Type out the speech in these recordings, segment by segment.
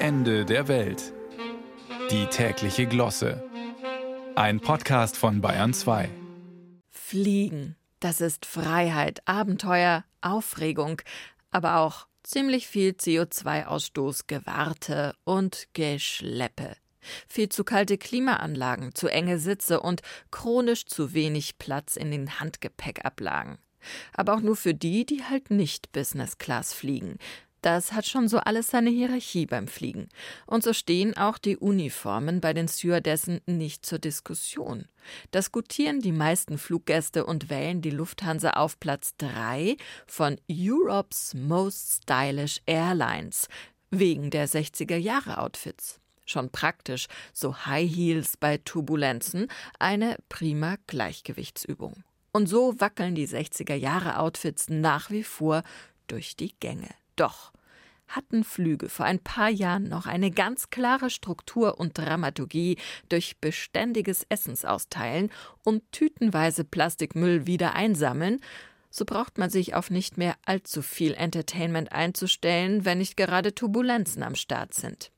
Ende der Welt. Die tägliche Glosse. Ein Podcast von Bayern 2. Fliegen, das ist Freiheit, Abenteuer, Aufregung, aber auch ziemlich viel CO2-Ausstoß, Gewarte und Geschleppe. Viel zu kalte Klimaanlagen, zu enge Sitze und chronisch zu wenig Platz in den Handgepäckablagen. Aber auch nur für die, die halt nicht Business Class fliegen. Das hat schon so alles seine Hierarchie beim Fliegen. Und so stehen auch die Uniformen bei den Stewardessen nicht zur Diskussion. Das gutieren die meisten Fluggäste und wählen die Lufthansa auf Platz 3 von Europe's Most Stylish Airlines wegen der 60er Jahre Outfits. Schon praktisch, so High Heels bei Turbulenzen, eine prima Gleichgewichtsübung. Und so wackeln die 60er Jahre Outfits nach wie vor durch die Gänge. Doch hatten Flüge vor ein paar Jahren noch eine ganz klare Struktur und Dramaturgie durch beständiges Essensausteilen und tütenweise Plastikmüll wieder einsammeln, so braucht man sich auf nicht mehr allzu viel Entertainment einzustellen, wenn nicht gerade Turbulenzen am Start sind.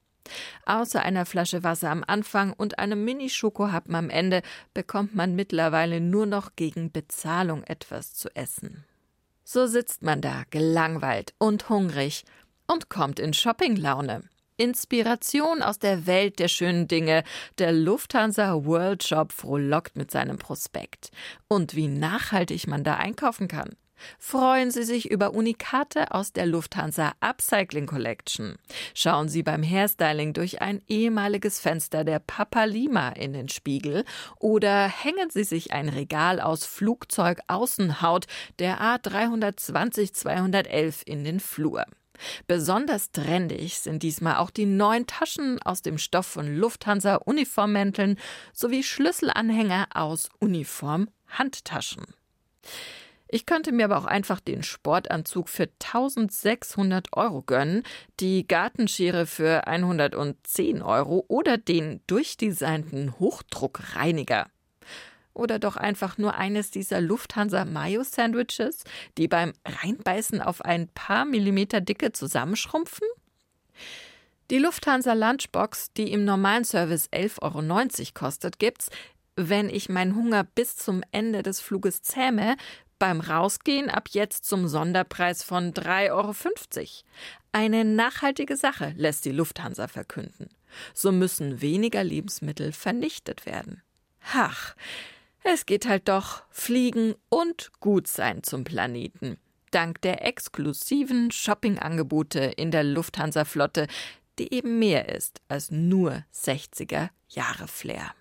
Außer einer Flasche Wasser am Anfang und einem Mini-Schokohappen am Ende bekommt man mittlerweile nur noch gegen Bezahlung etwas zu essen. So sitzt man da, gelangweilt und hungrig und kommt in Shoppinglaune. Inspiration aus der Welt der schönen Dinge. Der Lufthansa World Shop frohlockt mit seinem Prospekt. Und wie nachhaltig man da einkaufen kann. Freuen Sie sich über Unikate aus der Lufthansa Upcycling Collection. Schauen Sie beim Hairstyling durch ein ehemaliges Fenster der Papa Lima in den Spiegel oder hängen Sie sich ein Regal aus Flugzeugaußenhaut der A320-211 in den Flur. Besonders trendig sind diesmal auch die neuen Taschen aus dem Stoff von Lufthansa Uniformmänteln sowie Schlüsselanhänger aus Uniform-Handtaschen. Ich könnte mir aber auch einfach den Sportanzug für 1600 Euro gönnen, die Gartenschere für 110 Euro oder den durchdesignten Hochdruckreiniger. Oder doch einfach nur eines dieser Lufthansa Mayo Sandwiches, die beim Reinbeißen auf ein paar Millimeter Dicke zusammenschrumpfen? Die Lufthansa Lunchbox, die im normalen Service 11,90 Euro kostet, gibt's, wenn ich meinen Hunger bis zum Ende des Fluges zähme, beim Rausgehen ab jetzt zum Sonderpreis von 3,50 Euro. Eine nachhaltige Sache lässt die Lufthansa verkünden. So müssen weniger Lebensmittel vernichtet werden. Ach, es geht halt doch Fliegen und gut sein zum Planeten. Dank der exklusiven Shoppingangebote in der Lufthansa-Flotte, die eben mehr ist als nur 60er Jahre Flair.